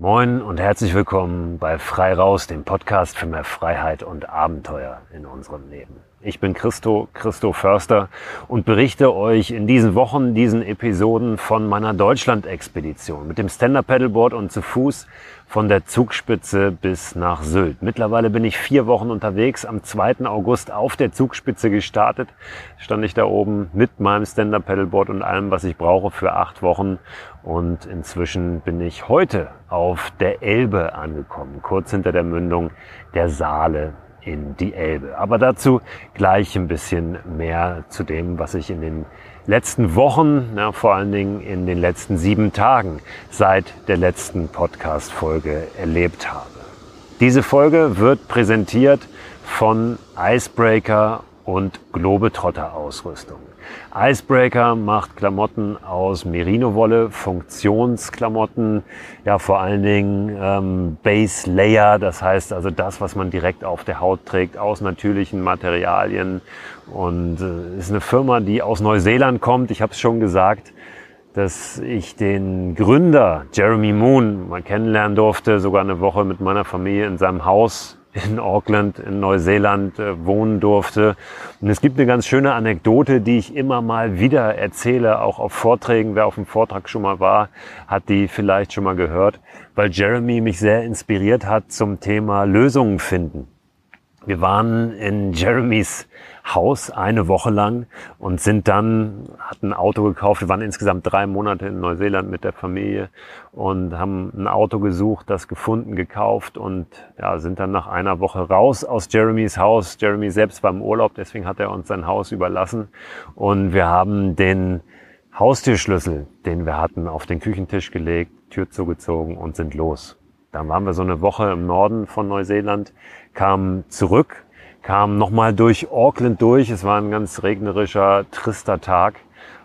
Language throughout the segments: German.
Moin und herzlich willkommen bei Frei Raus, dem Podcast für mehr Freiheit und Abenteuer in unserem Leben. Ich bin Christo, Christo Förster und berichte euch in diesen Wochen, diesen Episoden von meiner Deutschland-Expedition mit dem Stand-Up-Paddleboard und zu Fuß von der Zugspitze bis nach Sylt. Mittlerweile bin ich vier Wochen unterwegs. Am 2. August auf der Zugspitze gestartet. Stand ich da oben mit meinem Stand-Up-Paddleboard und allem, was ich brauche für acht Wochen. Und inzwischen bin ich heute auf der Elbe angekommen, kurz hinter der Mündung der Saale in die Elbe. Aber dazu gleich ein bisschen mehr zu dem, was ich in den letzten Wochen, ja, vor allen Dingen in den letzten sieben Tagen seit der letzten Podcast-Folge erlebt habe. Diese Folge wird präsentiert von Icebreaker und Globetrotter-Ausrüstung. Icebreaker macht Klamotten aus Merino-Wolle, Funktionsklamotten, ja vor allen Dingen ähm, Base Layer, das heißt also das, was man direkt auf der Haut trägt, aus natürlichen Materialien und äh, ist eine Firma, die aus Neuseeland kommt. Ich habe es schon gesagt, dass ich den Gründer Jeremy Moon mal kennenlernen durfte, sogar eine Woche mit meiner Familie in seinem Haus in Auckland in Neuseeland äh, wohnen durfte. Und es gibt eine ganz schöne Anekdote, die ich immer mal wieder erzähle, auch auf Vorträgen. Wer auf dem Vortrag schon mal war, hat die vielleicht schon mal gehört, weil Jeremy mich sehr inspiriert hat zum Thema Lösungen finden. Wir waren in Jeremys Haus eine Woche lang und sind dann, hatten ein Auto gekauft. Wir waren insgesamt drei Monate in Neuseeland mit der Familie und haben ein Auto gesucht, das gefunden, gekauft und ja, sind dann nach einer Woche raus aus Jeremys Haus. Jeremy selbst war im Urlaub, deswegen hat er uns sein Haus überlassen und wir haben den Haustürschlüssel, den wir hatten, auf den Küchentisch gelegt, Tür zugezogen und sind los. Dann waren wir so eine Woche im Norden von Neuseeland, kamen zurück kam nochmal durch Auckland durch. Es war ein ganz regnerischer, trister Tag.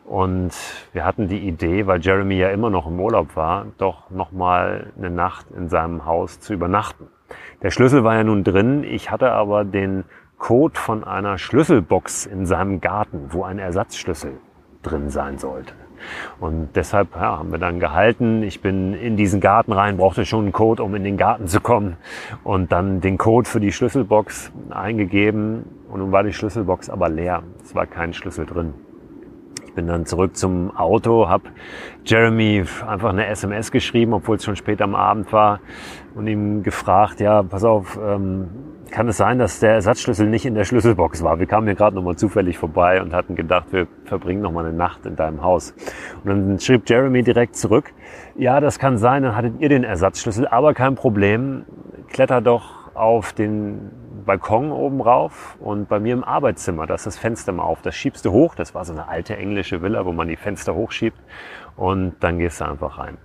Und wir hatten die Idee, weil Jeremy ja immer noch im Urlaub war, doch nochmal eine Nacht in seinem Haus zu übernachten. Der Schlüssel war ja nun drin. Ich hatte aber den Code von einer Schlüsselbox in seinem Garten, wo ein Ersatzschlüssel drin sein sollte. Und deshalb ja, haben wir dann gehalten. Ich bin in diesen Garten rein, brauchte schon einen Code, um in den Garten zu kommen. Und dann den Code für die Schlüsselbox eingegeben. Und nun war die Schlüsselbox aber leer. Es war kein Schlüssel drin. Ich bin dann zurück zum Auto, habe Jeremy einfach eine SMS geschrieben, obwohl es schon spät am Abend war, und ihm gefragt, ja, pass auf, ähm, kann es sein, dass der Ersatzschlüssel nicht in der Schlüsselbox war. Wir kamen hier gerade nochmal zufällig vorbei und hatten gedacht, wir verbringen nochmal eine Nacht in deinem Haus. Und dann schrieb Jeremy direkt zurück, ja, das kann sein, dann hattet ihr den Ersatzschlüssel, aber kein Problem, kletter doch auf den Balkon oben rauf und bei mir im Arbeitszimmer, da ist das Fenster mal auf. Das schiebst du hoch, das war so eine alte englische Villa, wo man die Fenster hochschiebt und dann gehst du einfach rein.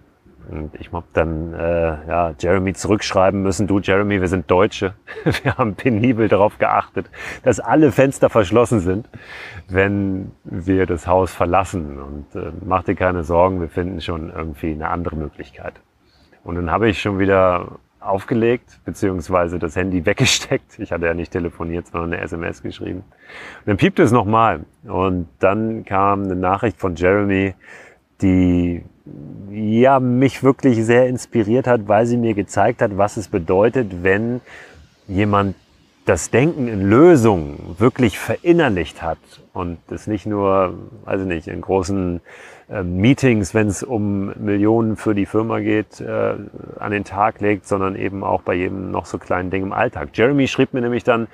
Und ich habe dann äh, ja, Jeremy zurückschreiben müssen, du Jeremy, wir sind Deutsche. Wir haben penibel darauf geachtet, dass alle Fenster verschlossen sind, wenn wir das Haus verlassen. Und äh, mach dir keine Sorgen, wir finden schon irgendwie eine andere Möglichkeit. Und dann habe ich schon wieder aufgelegt, beziehungsweise das Handy weggesteckt. Ich hatte ja nicht telefoniert, sondern eine SMS geschrieben. Und dann piepte es nochmal. Und dann kam eine Nachricht von Jeremy, die ja, mich wirklich sehr inspiriert hat, weil sie mir gezeigt hat, was es bedeutet, wenn jemand das Denken in Lösungen wirklich verinnerlicht hat und es nicht nur, weiß ich nicht, in großen äh, Meetings, wenn es um Millionen für die Firma geht, äh, an den Tag legt, sondern eben auch bei jedem noch so kleinen Ding im Alltag. Jeremy schrieb mir nämlich dann,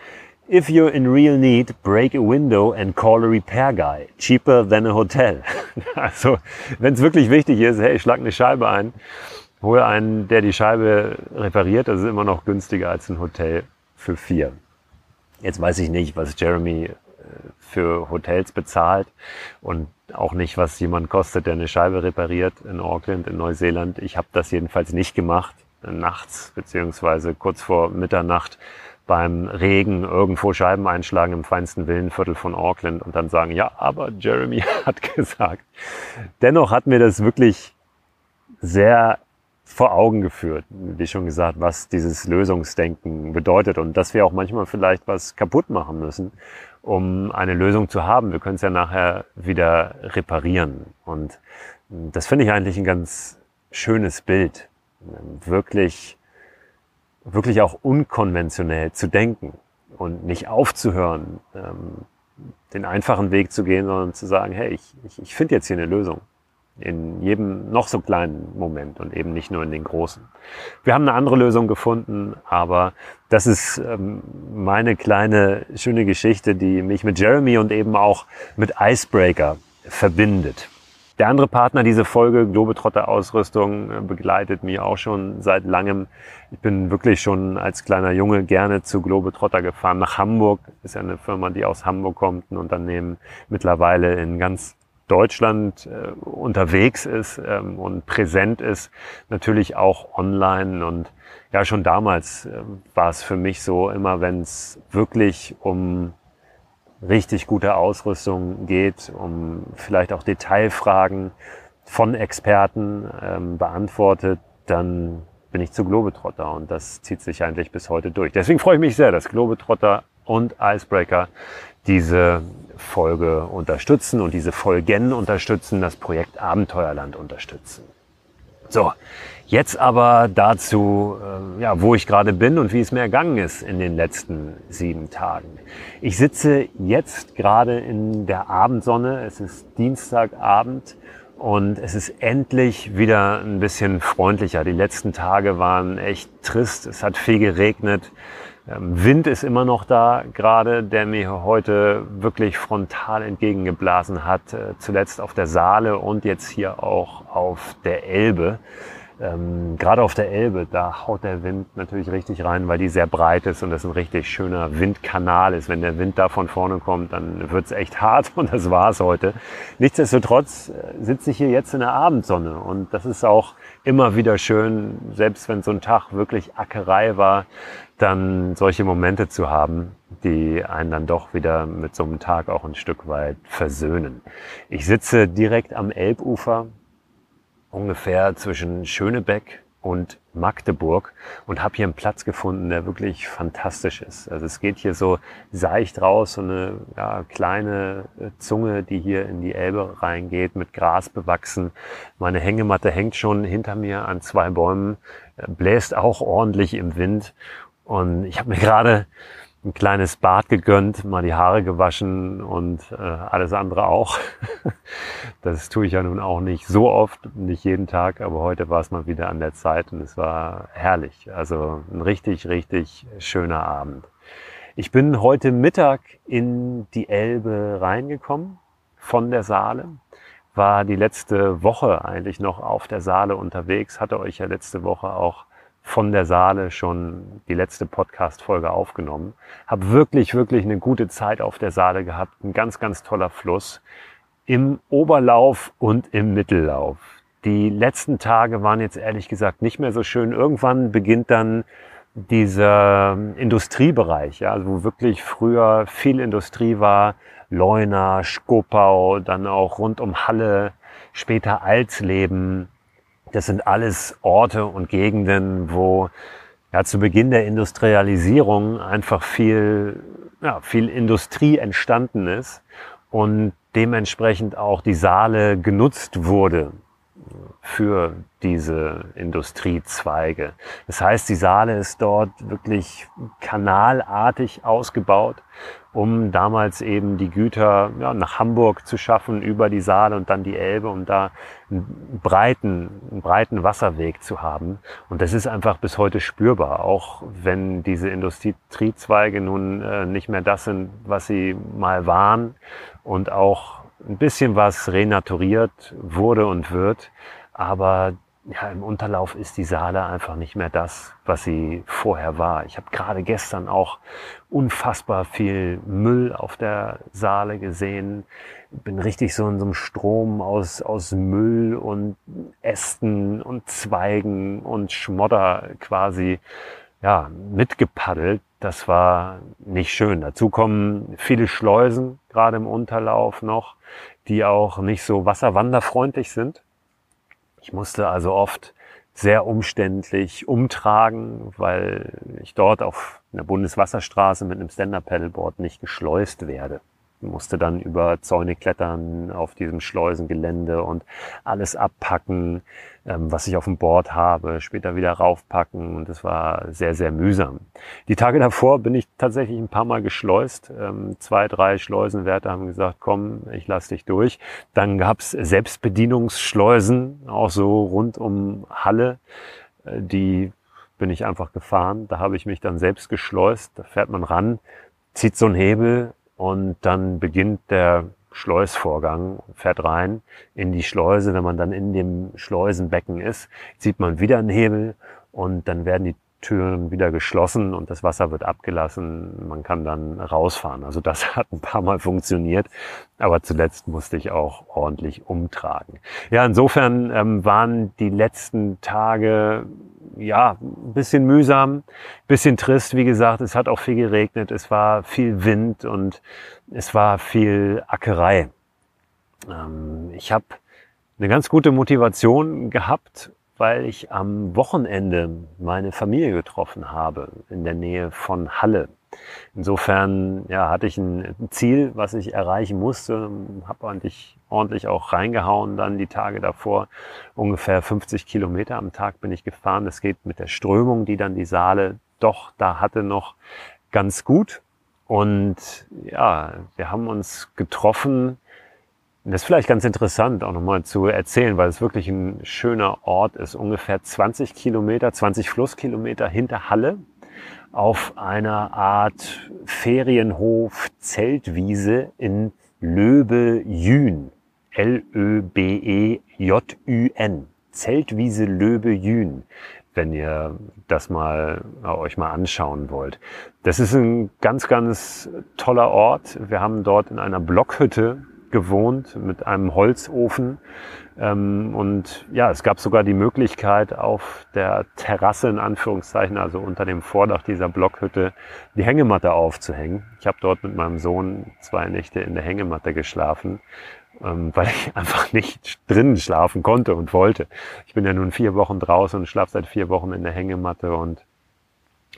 If you're in real need, break a window and call a repair guy. Cheaper than a hotel. Also, wenn es wirklich wichtig ist, hey, schlag eine Scheibe ein, hol einen, der die Scheibe repariert. Das ist immer noch günstiger als ein Hotel für vier. Jetzt weiß ich nicht, was Jeremy äh, für Hotels bezahlt und auch nicht, was jemand kostet, der eine Scheibe repariert in Auckland, in Neuseeland. Ich habe das jedenfalls nicht gemacht, nachts beziehungsweise kurz vor Mitternacht beim Regen irgendwo Scheiben einschlagen im feinsten Villenviertel von Auckland und dann sagen, ja, aber Jeremy hat gesagt. Dennoch hat mir das wirklich sehr vor Augen geführt, wie schon gesagt, was dieses Lösungsdenken bedeutet und dass wir auch manchmal vielleicht was kaputt machen müssen, um eine Lösung zu haben. Wir können es ja nachher wieder reparieren und das finde ich eigentlich ein ganz schönes Bild wirklich, wirklich auch unkonventionell zu denken und nicht aufzuhören, ähm, den einfachen Weg zu gehen, sondern zu sagen, hey, ich, ich, ich finde jetzt hier eine Lösung. In jedem noch so kleinen Moment und eben nicht nur in den großen. Wir haben eine andere Lösung gefunden, aber das ist ähm, meine kleine schöne Geschichte, die mich mit Jeremy und eben auch mit Icebreaker verbindet. Der andere Partner diese Folge, Globetrotter Ausrüstung, äh, begleitet mich auch schon seit langem. Ich bin wirklich schon als kleiner Junge gerne zu Globetrotter gefahren nach Hamburg. Ist ja eine Firma, die aus Hamburg kommt, ein Unternehmen mittlerweile in ganz Deutschland äh, unterwegs ist ähm, und präsent ist, natürlich auch online. Und ja, schon damals äh, war es für mich so, immer wenn es wirklich um richtig gute Ausrüstung geht, um vielleicht auch Detailfragen von Experten ähm, beantwortet, dann bin ich zu Globetrotter und das zieht sich eigentlich bis heute durch. Deswegen freue ich mich sehr, dass Globetrotter und Icebreaker diese Folge unterstützen und diese Folgen unterstützen, das Projekt Abenteuerland unterstützen. So, jetzt aber dazu, äh, ja, wo ich gerade bin und wie es mir ergangen ist in den letzten sieben Tagen. Ich sitze jetzt gerade in der Abendsonne. Es ist Dienstagabend und es ist endlich wieder ein bisschen freundlicher. Die letzten Tage waren echt trist. Es hat viel geregnet. Ähm, Wind ist immer noch da, gerade der mir heute wirklich frontal entgegengeblasen hat, äh, zuletzt auf der Saale und jetzt hier auch auf der Elbe. Ähm, gerade auf der Elbe, da haut der Wind natürlich richtig rein, weil die sehr breit ist und das ein richtig schöner Windkanal ist. Wenn der Wind da von vorne kommt, dann wird's echt hart und das war's heute. Nichtsdestotrotz äh, sitze ich hier jetzt in der Abendsonne und das ist auch immer wieder schön, selbst wenn so ein Tag wirklich Ackerei war, dann solche Momente zu haben, die einen dann doch wieder mit so einem Tag auch ein Stück weit versöhnen. Ich sitze direkt am Elbufer ungefähr zwischen Schönebeck und Magdeburg und habe hier einen Platz gefunden, der wirklich fantastisch ist. Also es geht hier so seicht raus, so eine ja, kleine äh, Zunge, die hier in die Elbe reingeht, mit Gras bewachsen. Meine Hängematte hängt schon hinter mir an zwei Bäumen, äh, bläst auch ordentlich im Wind. Und ich habe mir gerade ein kleines Bad gegönnt, mal die Haare gewaschen und äh, alles andere auch. Das tue ich ja nun auch nicht so oft, nicht jeden Tag, aber heute war es mal wieder an der Zeit und es war herrlich. Also ein richtig, richtig schöner Abend. Ich bin heute Mittag in die Elbe reingekommen von der Saale, war die letzte Woche eigentlich noch auf der Saale unterwegs, hatte euch ja letzte Woche auch von der Saale schon die letzte Podcast-Folge aufgenommen. Hab wirklich, wirklich eine gute Zeit auf der Saale gehabt. Ein ganz, ganz toller Fluss im Oberlauf und im Mittellauf. Die letzten Tage waren jetzt ehrlich gesagt nicht mehr so schön. Irgendwann beginnt dann dieser Industriebereich, ja, also wo wirklich früher viel Industrie war, Leuna, Skopau, dann auch rund um Halle, später Alsleben, das sind alles Orte und Gegenden, wo ja, zu Beginn der Industrialisierung einfach viel, ja, viel Industrie entstanden ist und dementsprechend auch die Saale genutzt wurde für diese Industriezweige. Das heißt, die Saale ist dort wirklich kanalartig ausgebaut, um damals eben die Güter ja, nach Hamburg zu schaffen, über die Saale und dann die Elbe, um da einen breiten, einen breiten Wasserweg zu haben. Und das ist einfach bis heute spürbar, auch wenn diese Industriezweige nun äh, nicht mehr das sind, was sie mal waren und auch ein bisschen was renaturiert wurde und wird. Aber ja, im Unterlauf ist die Saale einfach nicht mehr das, was sie vorher war. Ich habe gerade gestern auch unfassbar viel Müll auf der Saale gesehen. Bin richtig so in so einem Strom aus, aus Müll und Ästen und Zweigen und Schmodder quasi ja, mitgepaddelt. Das war nicht schön. Dazu kommen viele Schleusen, gerade im Unterlauf noch, die auch nicht so wasserwanderfreundlich sind. Ich musste also oft sehr umständlich umtragen, weil ich dort auf einer Bundeswasserstraße mit einem Stand-Up-Paddleboard nicht geschleust werde. Musste dann über Zäune klettern auf diesem Schleusengelände und alles abpacken, ähm, was ich auf dem Board habe, später wieder raufpacken und es war sehr, sehr mühsam. Die Tage davor bin ich tatsächlich ein paar Mal geschleust. Ähm, zwei, drei Schleusenwärter haben gesagt, komm, ich lass dich durch. Dann gab's Selbstbedienungsschleusen, auch so rund um Halle, äh, die bin ich einfach gefahren. Da habe ich mich dann selbst geschleust. Da fährt man ran, zieht so einen Hebel und dann beginnt der Schleusvorgang, fährt rein in die Schleuse. Wenn man dann in dem Schleusenbecken ist, zieht man wieder einen Hebel und dann werden die Türen wieder geschlossen und das Wasser wird abgelassen. Man kann dann rausfahren. Also das hat ein paar Mal funktioniert, aber zuletzt musste ich auch ordentlich umtragen. Ja, insofern ähm, waren die letzten Tage ja, ein bisschen mühsam, bisschen trist. Wie gesagt, es hat auch viel geregnet, es war viel Wind und es war viel Ackerei. Ähm, ich habe eine ganz gute Motivation gehabt, weil ich am Wochenende meine Familie getroffen habe in der Nähe von Halle. Insofern ja, hatte ich ein Ziel, was ich erreichen musste, habe ordentlich, ordentlich auch reingehauen dann die Tage davor. Ungefähr 50 Kilometer am Tag bin ich gefahren. Das geht mit der Strömung, die dann die Saale doch da hatte, noch ganz gut. Und ja, wir haben uns getroffen. Das ist vielleicht ganz interessant auch nochmal zu erzählen, weil es wirklich ein schöner Ort ist. Ungefähr 20 Kilometer, 20 Flusskilometer hinter Halle auf einer Art Ferienhof Zeltwiese in Löbe-Jün. L-Ö-B-E-J-Ü-N. Zeltwiese Löbe-Jün, wenn ihr das mal euch mal anschauen wollt. Das ist ein ganz, ganz toller Ort. Wir haben dort in einer Blockhütte gewohnt mit einem Holzofen. Ähm, und ja, es gab sogar die Möglichkeit, auf der Terrasse in Anführungszeichen, also unter dem Vordach dieser Blockhütte, die Hängematte aufzuhängen. Ich habe dort mit meinem Sohn zwei Nächte in der Hängematte geschlafen, ähm, weil ich einfach nicht drinnen schlafen konnte und wollte. Ich bin ja nun vier Wochen draußen und schlafe seit vier Wochen in der Hängematte und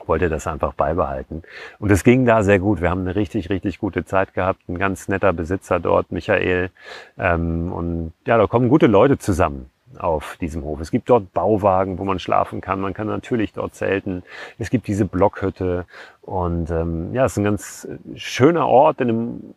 wollte das einfach beibehalten. Und es ging da sehr gut. Wir haben eine richtig, richtig gute Zeit gehabt. Ein ganz netter Besitzer dort, Michael. Ähm, und ja, da kommen gute Leute zusammen auf diesem Hof. Es gibt dort Bauwagen, wo man schlafen kann. Man kann natürlich dort zelten. Es gibt diese Blockhütte. Und ähm, ja, es ist ein ganz schöner Ort in einem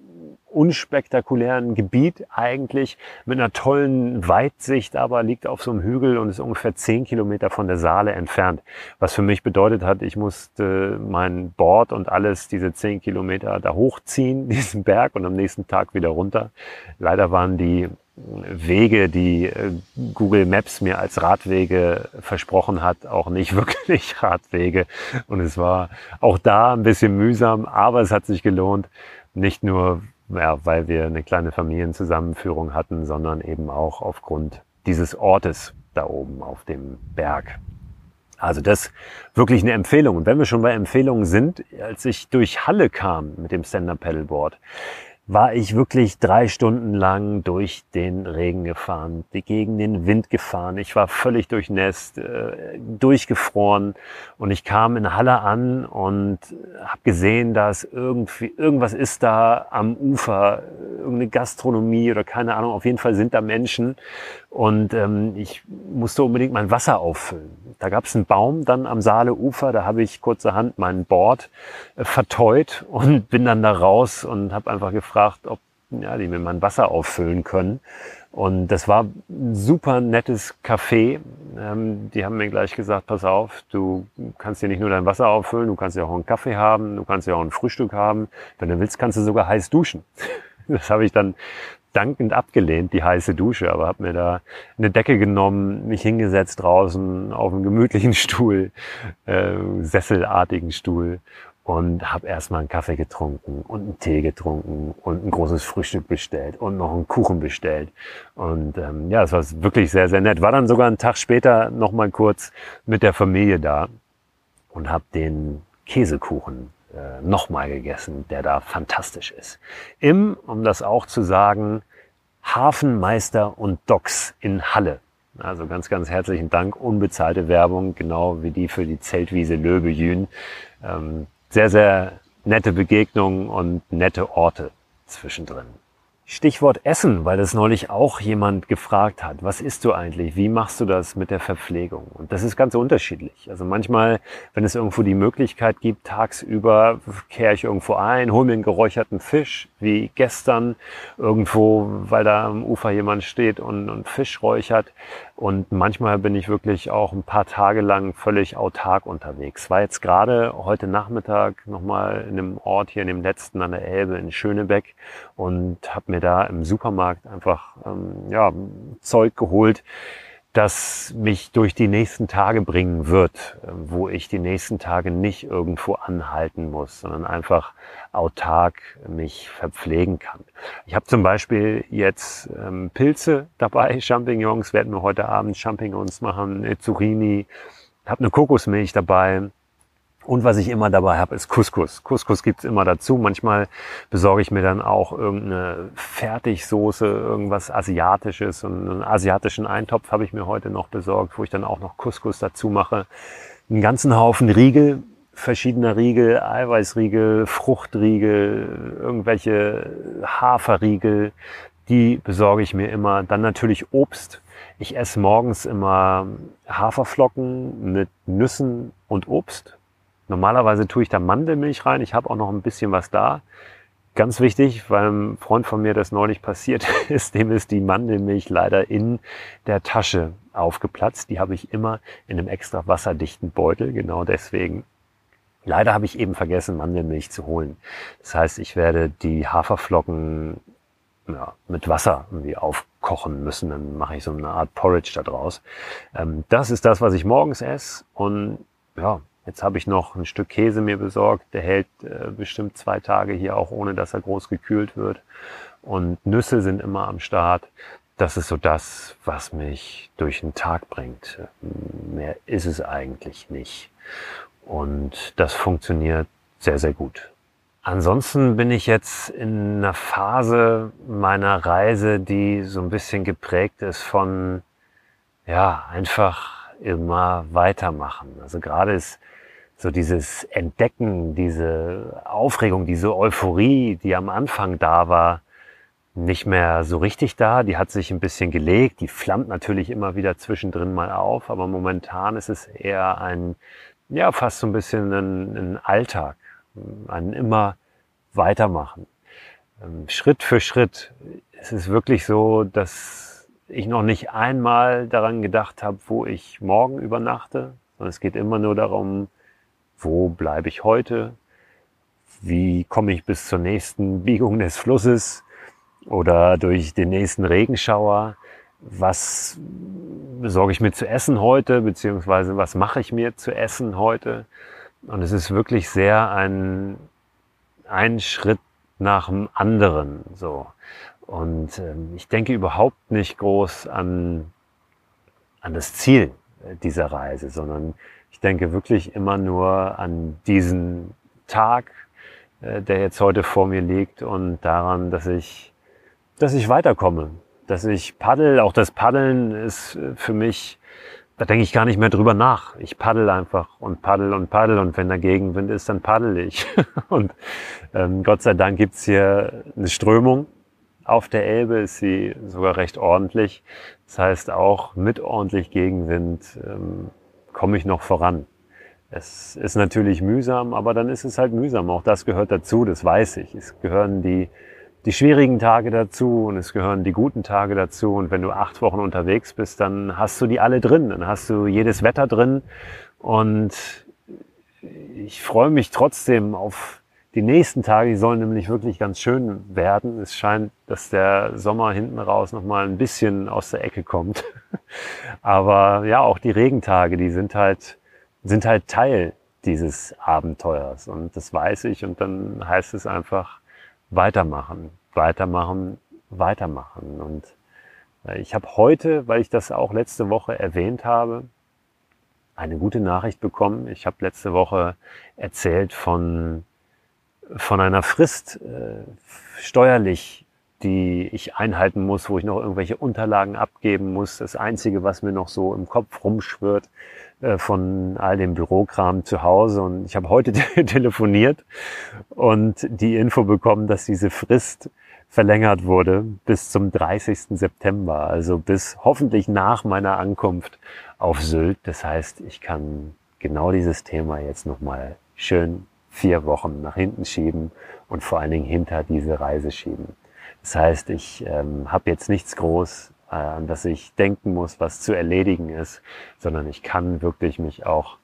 unspektakulären Gebiet eigentlich mit einer tollen Weitsicht, aber liegt auf so einem Hügel und ist ungefähr zehn Kilometer von der Saale entfernt. Was für mich bedeutet hat, ich musste mein Board und alles diese zehn Kilometer da hochziehen, diesen Berg und am nächsten Tag wieder runter. Leider waren die Wege, die äh, Google Maps mir als Radwege versprochen hat, auch nicht wirklich Radwege. Und es war auch da ein bisschen mühsam, aber es hat sich gelohnt. Nicht nur ja, weil wir eine kleine Familienzusammenführung hatten, sondern eben auch aufgrund dieses Ortes da oben auf dem Berg. Also das wirklich eine Empfehlung. Und wenn wir schon bei Empfehlungen sind, als ich durch Halle kam mit dem Stand-Up Paddleboard, war ich wirklich drei Stunden lang durch den Regen gefahren, gegen den Wind gefahren. Ich war völlig durchnässt, äh, durchgefroren und ich kam in Halle an und habe gesehen, dass irgendwie irgendwas ist da am Ufer, irgendeine Gastronomie oder keine Ahnung. Auf jeden Fall sind da Menschen und ähm, ich musste unbedingt mein Wasser auffüllen. Da gab es einen Baum dann am Saaleufer, da habe ich kurzerhand mein Board äh, verteut und bin dann da raus und habe einfach gefragt, ob ja, die mir mein Wasser auffüllen können. Und das war ein super nettes Café. Ähm, die haben mir gleich gesagt, pass auf, du kannst dir nicht nur dein Wasser auffüllen, du kannst ja auch einen Kaffee haben, du kannst ja auch ein Frühstück haben. Wenn du willst, kannst du sogar heiß duschen. Das habe ich dann dankend abgelehnt, die heiße Dusche, aber habe mir da eine Decke genommen, mich hingesetzt draußen auf einem gemütlichen Stuhl, äh, sesselartigen Stuhl und habe erstmal einen Kaffee getrunken und einen Tee getrunken und ein großes Frühstück bestellt und noch einen Kuchen bestellt. Und ähm, ja, es war wirklich sehr, sehr nett. War dann sogar einen Tag später noch mal kurz mit der Familie da und habe den Käsekuchen äh, nochmal gegessen, der da fantastisch ist. Im, um das auch zu sagen, Hafenmeister und Docks in Halle. Also ganz, ganz herzlichen Dank. Unbezahlte Werbung, genau wie die für die Zeltwiese Löbejün. Ähm, sehr, sehr nette Begegnungen und nette Orte. zwischendrin. Stichwort Essen, weil das neulich auch jemand gefragt hat. Was isst du eigentlich? Wie machst du das mit der Verpflegung? Und das ist ganz unterschiedlich. Also manchmal, wenn es irgendwo die Möglichkeit gibt, tagsüber kehre ich irgendwo ein, hole mir einen geräucherten Fisch, wie gestern irgendwo, weil da am Ufer jemand steht und, und Fisch räuchert. Und manchmal bin ich wirklich auch ein paar Tage lang völlig autark unterwegs. War jetzt gerade heute Nachmittag nochmal in einem Ort hier in dem letzten an der Elbe in Schönebeck und habe mir da im Supermarkt einfach ähm, ja, Zeug geholt, das mich durch die nächsten Tage bringen wird, äh, wo ich die nächsten Tage nicht irgendwo anhalten muss, sondern einfach autark mich verpflegen kann. Ich habe zum Beispiel jetzt ähm, Pilze dabei, Champignons, werden wir heute Abend Champignons machen, Zucchini, habe eine Kokosmilch dabei, und was ich immer dabei habe, ist Couscous. Couscous gibt's immer dazu. Manchmal besorge ich mir dann auch irgendeine Fertigsoße, irgendwas Asiatisches. Und einen asiatischen Eintopf habe ich mir heute noch besorgt, wo ich dann auch noch Couscous dazu mache. Einen ganzen Haufen Riegel, verschiedener Riegel, Eiweißriegel, Fruchtriegel, irgendwelche Haferriegel. Die besorge ich mir immer. Dann natürlich Obst. Ich esse morgens immer Haferflocken mit Nüssen und Obst Normalerweise tue ich da Mandelmilch rein. Ich habe auch noch ein bisschen was da. Ganz wichtig, weil ein Freund von mir das neulich passiert ist, dem ist die Mandelmilch leider in der Tasche aufgeplatzt. Die habe ich immer in einem extra wasserdichten Beutel, genau deswegen. Leider habe ich eben vergessen, Mandelmilch zu holen. Das heißt, ich werde die Haferflocken ja, mit Wasser irgendwie aufkochen müssen. Dann mache ich so eine Art Porridge da draus. Ähm, das ist das, was ich morgens esse. Und ja, Jetzt habe ich noch ein Stück Käse mir besorgt. Der hält äh, bestimmt zwei Tage hier auch, ohne dass er groß gekühlt wird. Und Nüsse sind immer am Start. Das ist so das, was mich durch den Tag bringt. Mehr ist es eigentlich nicht. Und das funktioniert sehr, sehr gut. Ansonsten bin ich jetzt in einer Phase meiner Reise, die so ein bisschen geprägt ist von, ja, einfach immer weitermachen. Also gerade ist so dieses Entdecken, diese Aufregung, diese Euphorie, die am Anfang da war, nicht mehr so richtig da. Die hat sich ein bisschen gelegt. Die flammt natürlich immer wieder zwischendrin mal auf. Aber momentan ist es eher ein, ja, fast so ein bisschen ein, ein Alltag. Ein immer weitermachen. Ähm, Schritt für Schritt ist es wirklich so, dass ich noch nicht einmal daran gedacht habe, wo ich morgen übernachte, sondern es geht immer nur darum, wo bleibe ich heute? Wie komme ich bis zur nächsten Biegung des Flusses oder durch den nächsten Regenschauer? Was besorge ich mir zu essen heute, beziehungsweise was mache ich mir zu essen heute? Und es ist wirklich sehr ein, ein Schritt nach dem anderen, so. Und ähm, ich denke überhaupt nicht groß an, an das Ziel dieser Reise, sondern ich denke wirklich immer nur an diesen Tag, äh, der jetzt heute vor mir liegt und daran, dass ich, dass ich weiterkomme, dass ich paddel. Auch das Paddeln ist äh, für mich, da denke ich gar nicht mehr drüber nach. Ich paddel einfach und paddel und paddel und wenn der Gegenwind ist, dann paddel ich. und ähm, Gott sei Dank gibt's hier eine Strömung. Auf der Elbe ist sie sogar recht ordentlich. Das heißt, auch mit ordentlich Gegenwind ähm, komme ich noch voran. Es ist natürlich mühsam, aber dann ist es halt mühsam. Auch das gehört dazu, das weiß ich. Es gehören die, die schwierigen Tage dazu und es gehören die guten Tage dazu. Und wenn du acht Wochen unterwegs bist, dann hast du die alle drin. Dann hast du jedes Wetter drin. Und ich freue mich trotzdem auf die nächsten Tage. Die sollen nämlich wirklich ganz schön werden. Es scheint, dass der Sommer hinten raus nochmal ein bisschen aus der Ecke kommt. Aber ja, auch die Regentage, die sind halt, sind halt Teil dieses Abenteuers. Und das weiß ich. Und dann heißt es einfach weitermachen, weitermachen, weitermachen. Und äh, ich habe heute, weil ich das auch letzte Woche erwähnt habe, eine gute Nachricht bekommen. Ich habe letzte Woche erzählt von, von einer Frist äh, steuerlich die ich einhalten muss, wo ich noch irgendwelche Unterlagen abgeben muss. Das Einzige, was mir noch so im Kopf rumschwirrt, äh, von all dem Bürokram zu Hause und ich habe heute telefoniert und die Info bekommen, dass diese Frist verlängert wurde bis zum 30. September, also bis hoffentlich nach meiner Ankunft auf Sylt. Das heißt, ich kann genau dieses Thema jetzt nochmal schön vier Wochen nach hinten schieben und vor allen Dingen hinter diese Reise schieben. Das heißt, ich ähm, habe jetzt nichts groß, äh, an das ich denken muss, was zu erledigen ist, sondern ich kann wirklich mich auch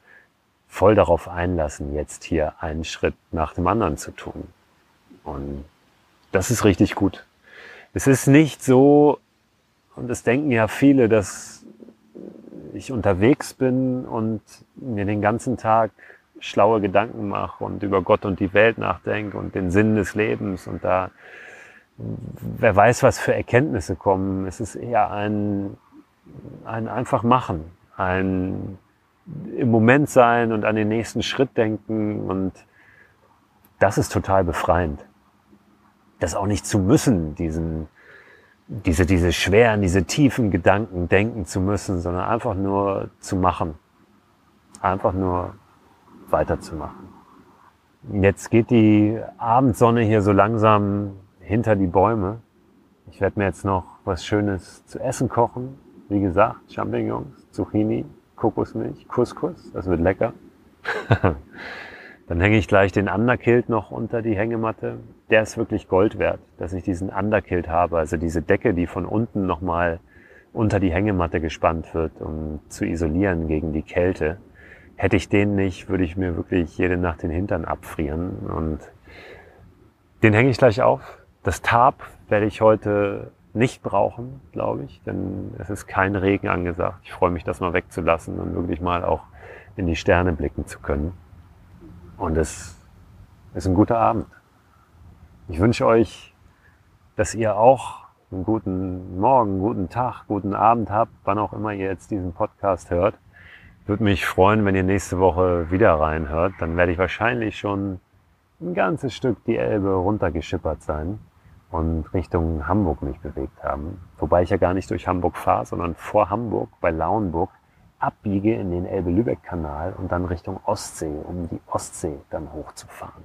voll darauf einlassen, jetzt hier einen Schritt nach dem anderen zu tun. Und das ist richtig gut. Es ist nicht so, und das denken ja viele, dass ich unterwegs bin und mir den ganzen Tag schlaue Gedanken mache und über Gott und die Welt nachdenke und den Sinn des Lebens und da wer weiß, was für Erkenntnisse kommen. Es ist eher ein, ein einfach machen, ein im Moment sein und an den nächsten Schritt denken und das ist total befreiend das auch nicht zu müssen, diesen, diese, diese schweren, diese tiefen Gedanken denken zu müssen, sondern einfach nur zu machen. Einfach nur weiterzumachen. Jetzt geht die Abendsonne hier so langsam hinter die Bäume. Ich werde mir jetzt noch was Schönes zu essen kochen. Wie gesagt, Champignons, Zucchini, Kokosmilch, Couscous. Das wird lecker. Dann hänge ich gleich den Underkilt noch unter die Hängematte. Der ist wirklich Gold wert, dass ich diesen Underkilt habe, also diese Decke, die von unten nochmal unter die Hängematte gespannt wird, um zu isolieren gegen die Kälte. Hätte ich den nicht, würde ich mir wirklich jede Nacht den Hintern abfrieren und den hänge ich gleich auf. Das Tarp werde ich heute nicht brauchen, glaube ich, denn es ist kein Regen angesagt. Ich freue mich, das mal wegzulassen und wirklich mal auch in die Sterne blicken zu können. Und es ist ein guter Abend. Ich wünsche euch, dass ihr auch einen guten Morgen, guten Tag, guten Abend habt, wann auch immer ihr jetzt diesen Podcast hört. Würde mich freuen, wenn ihr nächste Woche wieder reinhört. Dann werde ich wahrscheinlich schon ein ganzes Stück die Elbe runtergeschippert sein und Richtung Hamburg mich bewegt haben. Wobei ich ja gar nicht durch Hamburg fahre, sondern vor Hamburg bei Lauenburg abbiege in den Elbe-Lübeck-Kanal und dann Richtung Ostsee, um die Ostsee dann hochzufahren.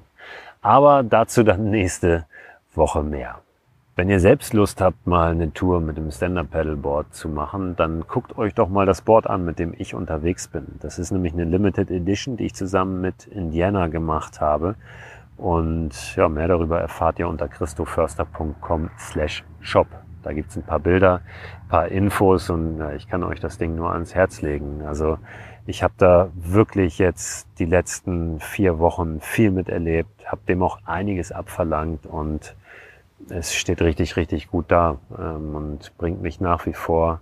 Aber dazu dann nächste Woche mehr. Wenn ihr selbst Lust habt, mal eine Tour mit dem Stand-Up-Paddleboard zu machen, dann guckt euch doch mal das Board an, mit dem ich unterwegs bin. Das ist nämlich eine Limited Edition, die ich zusammen mit Indiana gemacht habe. Und ja, mehr darüber erfahrt ihr unter christoförster.com slash shop. Da gibt's ein paar Bilder, ein paar Infos und ja, ich kann euch das Ding nur ans Herz legen. Also ich habe da wirklich jetzt die letzten vier Wochen viel miterlebt, habe dem auch einiges abverlangt und es steht richtig, richtig gut da ähm, und bringt mich nach wie vor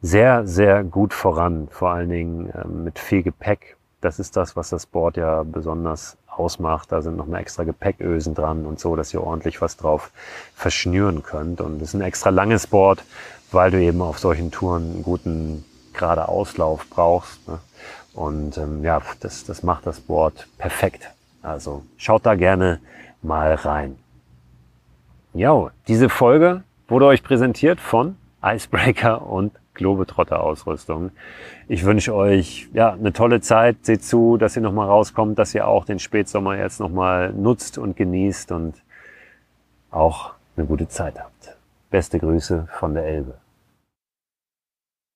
sehr, sehr gut voran. Vor allen Dingen ähm, mit viel Gepäck. Das ist das, was das Board ja besonders ausmacht. Da sind noch mal extra Gepäckösen dran und so, dass ihr ordentlich was drauf verschnüren könnt. Und es ist ein extra langes Board, weil du eben auf solchen Touren einen guten gerade Auslauf brauchst. Ne? Und ähm, ja, das, das macht das Board perfekt. Also schaut da gerne mal rein. Ja, diese Folge wurde euch präsentiert von Icebreaker und Globetrotter-Ausrüstung. Ich wünsche euch ja eine tolle Zeit. Seht zu, dass ihr nochmal rauskommt, dass ihr auch den Spätsommer jetzt nochmal nutzt und genießt und auch eine gute Zeit habt. Beste Grüße von der Elbe.